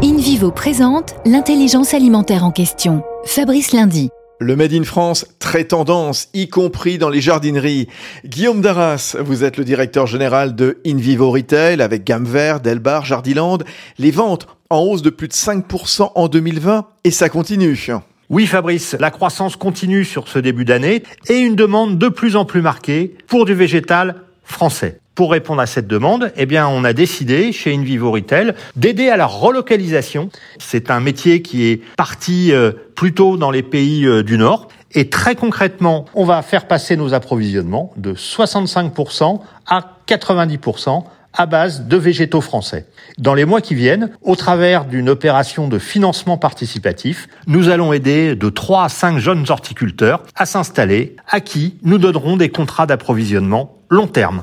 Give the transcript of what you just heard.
InVivo présente l'intelligence alimentaire en question. Fabrice Lundi. Le Made in France, très tendance, y compris dans les jardineries. Guillaume Darras, vous êtes le directeur général de InVivo Retail avec Gamme Vert, Delbar, Jardiland. Les ventes en hausse de plus de 5% en 2020 et ça continue. Oui Fabrice, la croissance continue sur ce début d'année et une demande de plus en plus marquée pour du végétal français. Pour répondre à cette demande, eh bien, on a décidé chez InVivo Retail d'aider à la relocalisation. C'est un métier qui est parti euh, plutôt dans les pays euh, du Nord. Et très concrètement, on va faire passer nos approvisionnements de 65% à 90% à base de végétaux français. Dans les mois qui viennent, au travers d'une opération de financement participatif, nous allons aider de 3 à 5 jeunes horticulteurs à s'installer, à qui nous donnerons des contrats d'approvisionnement long terme.